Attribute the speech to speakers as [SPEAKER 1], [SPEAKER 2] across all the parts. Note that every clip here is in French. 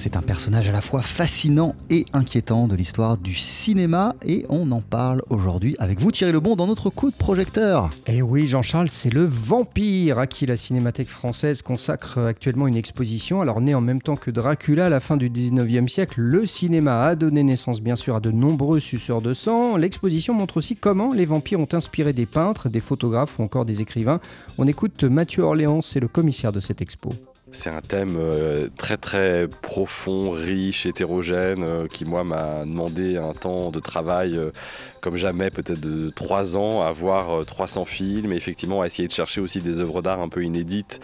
[SPEAKER 1] c'est un personnage à la fois fascinant et inquiétant de l'histoire du cinéma et on en parle aujourd'hui avec vous Thierry Lebon dans notre coup de projecteur.
[SPEAKER 2] Et eh oui Jean-Charles, c'est le vampire à qui la Cinémathèque française consacre actuellement une exposition. Alors né en même temps que Dracula à la fin du 19e siècle, le cinéma a donné naissance bien sûr à de nombreux suceurs de sang. L'exposition montre aussi comment les vampires ont inspiré des peintres, des photographes ou encore des écrivains. On écoute Mathieu Orléans, c'est le commissaire de cette expo.
[SPEAKER 3] C'est un thème euh, très très profond, riche, hétérogène, euh, qui moi m'a demandé un temps de travail euh, comme jamais, peut-être de trois ans, à voir 300 films et effectivement à essayer de chercher aussi des œuvres d'art un peu inédites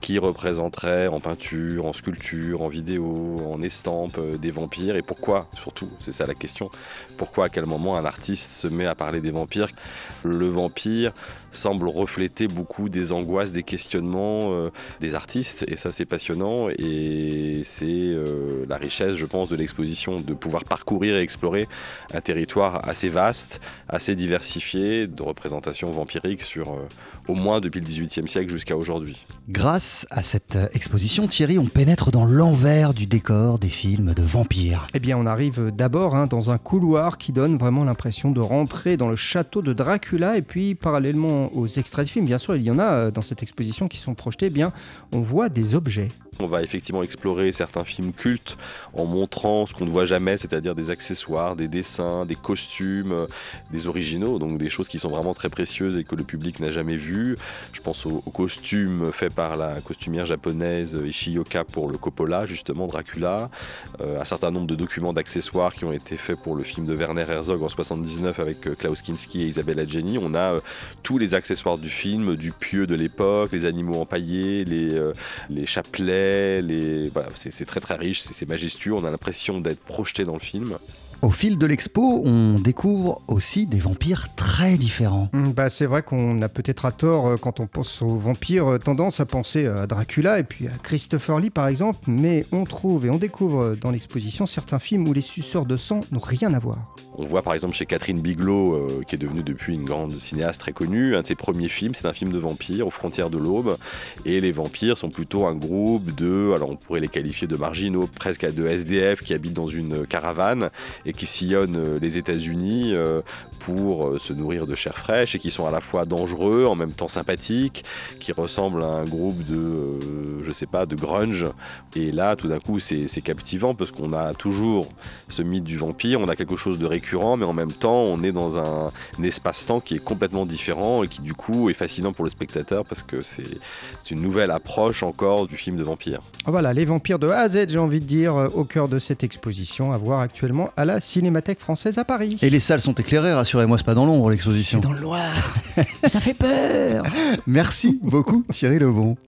[SPEAKER 3] qui représenteraient en peinture, en sculpture, en vidéo, en estampe des vampires et pourquoi surtout, c'est ça la question, pourquoi à quel moment un artiste se met à parler des vampires? Le vampire semble refléter beaucoup des angoisses, des questionnements des artistes et ça c'est passionnant et c'est euh, la richesse, je pense, de l'exposition, de pouvoir parcourir et explorer un territoire assez vaste, assez diversifié, de représentation vampirique sur euh, au moins depuis le XVIIIe siècle jusqu'à aujourd'hui.
[SPEAKER 1] Grâce à cette euh, exposition, Thierry, on pénètre dans l'envers du décor des films de vampires.
[SPEAKER 2] Eh bien, on arrive d'abord hein, dans un couloir qui donne vraiment l'impression de rentrer dans le château de Dracula et puis parallèlement aux extraits de films, bien sûr, il y en a dans cette exposition qui sont projetés, eh bien, on voit des objets.
[SPEAKER 3] On va effectivement explorer certains films cultes en montrant ce qu'on ne voit jamais, c'est-à-dire des accessoires, des dessins, des costumes, des originaux, donc des choses qui sont vraiment très précieuses et que le public n'a jamais vues. Je pense aux, costumes faits par la costumière japonaise Ishioka pour le Coppola, justement Dracula, euh, un certain nombre de documents d'accessoires qui ont été faits pour le film de Werner Herzog en 79 avec euh, Klaus Kinski et Isabelle Adjani. On a euh, tous les accessoires du film, du pieu de l'époque, les animaux empaillés, les chapelets, c'est très très riche, c'est majestueux, on a l'impression d'être projeté dans le film.
[SPEAKER 1] Au fil de l'expo, on découvre aussi des vampires très différents.
[SPEAKER 2] Mmh, bah, c'est vrai qu'on a peut-être à tort, euh, quand on pense aux vampires, euh, tendance à penser à Dracula et puis à Christopher Lee par exemple, mais on trouve et on découvre dans l'exposition certains films où les suceurs de sang n'ont rien à voir.
[SPEAKER 3] On voit par exemple chez Catherine Bigelow, euh, qui est devenue depuis une grande cinéaste très connue, un de ses premiers films, c'est un film de vampires aux frontières de l'aube. Et les vampires sont plutôt un groupe alors on pourrait les qualifier de marginaux, presque à de SDF qui habitent dans une caravane et qui sillonnent euh, les États-Unis euh, pour se nourrir de chair fraîche et qui sont à la fois dangereux, en même temps sympathiques, qui ressemblent à un groupe de, je sais pas, de grunge. Et là, tout d'un coup, c'est captivant parce qu'on a toujours ce mythe du vampire, on a quelque chose de récurrent mais en même temps, on est dans un, espace-temps qui est complètement différent et qui, du coup, est fascinant pour le spectateur parce que c'est une nouvelle approche encore du film de vampire.
[SPEAKER 2] Voilà, les vampires de A à Z, j'ai envie de dire, euh, au cœur de cette exposition à voir actuellement à la Cinémathèque française à Paris.
[SPEAKER 1] Et les salles sont éclairées, rassurez-moi, c'est pas dans l'ombre l'exposition.
[SPEAKER 2] C'est dans le noir. Ça fait peur.
[SPEAKER 1] Merci beaucoup, Thierry Lebon.